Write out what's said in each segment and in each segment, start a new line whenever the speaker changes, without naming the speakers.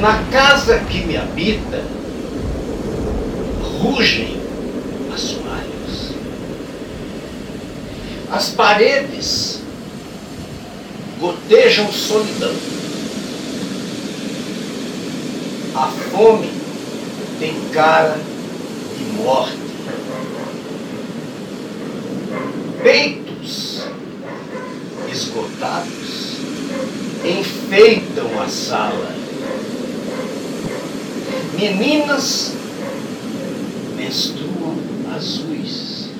Na casa que me habita, rugem assoalhos. As paredes gotejam solidão. A fome tem cara de morte. Peitos esgotados enfeitam a sala Meninas menstruam azuis.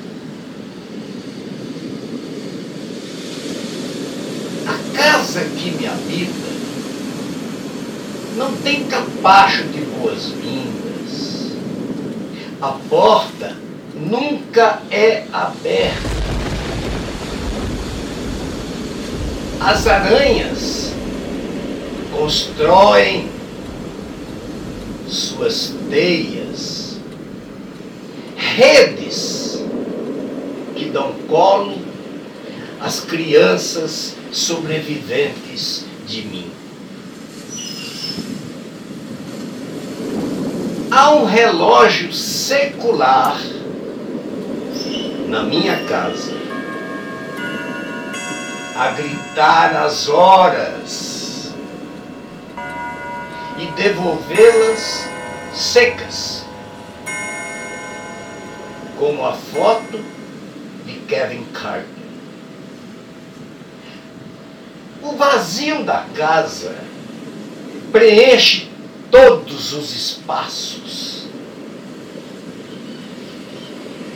A casa que me habita não tem capacho de boas-vindas. A porta nunca é aberta. As aranhas constroem suas teias, redes que dão colo às crianças sobreviventes de mim. Há um relógio secular na minha casa a gritar as horas e devolvê-las secas, como a foto de Kevin Carter. O vazio da casa preenche todos os espaços.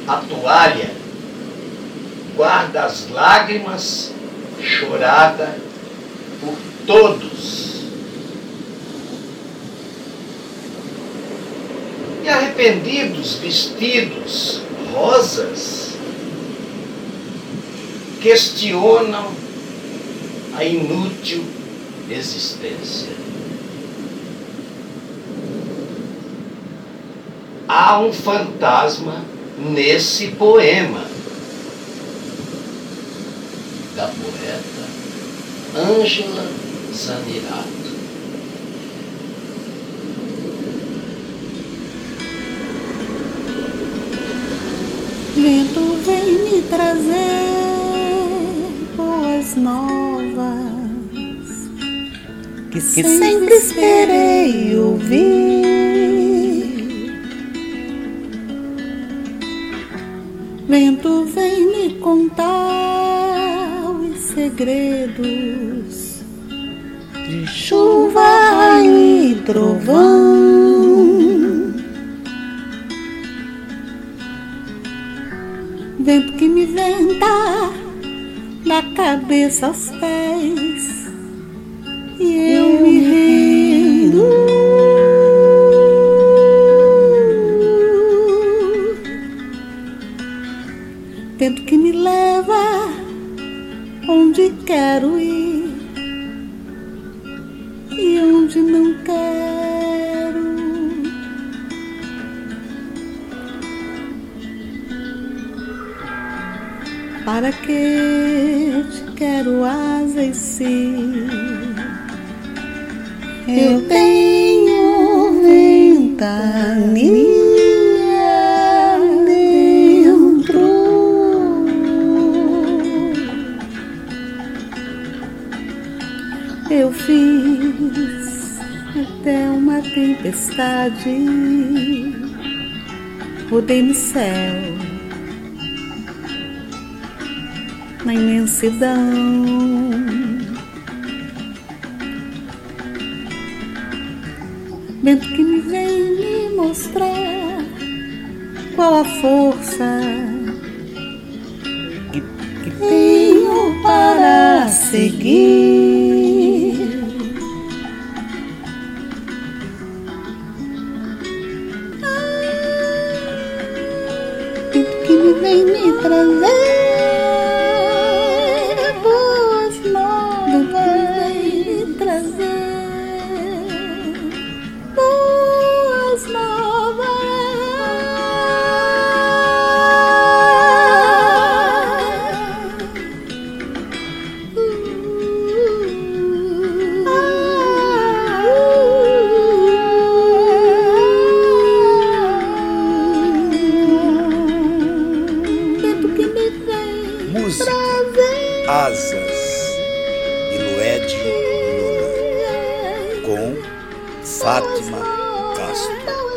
A toalha guarda as lágrimas chorada por todos e arrependidos vestidos rosas questionam a inútil existência. Há um fantasma nesse poema da poeta Ângela Zanirato.
Vento vem me trazer boas novas que, que sempre esperei ouvir. Vento vem me contar os segredos de chuva e trovão. Vento que me venta da cabeça aos pés e eu me rendo. Vento que me leva onde quero ir e onde não quero. Para que te quero asas se eu tenho ventania? Eu fiz até uma tempestade, rodei no céu na imensidão. Vento que me vem me mostrar qual a força que, que tenho para seguir. Vento que me vem
me
trazer.
Com Fátima Castro.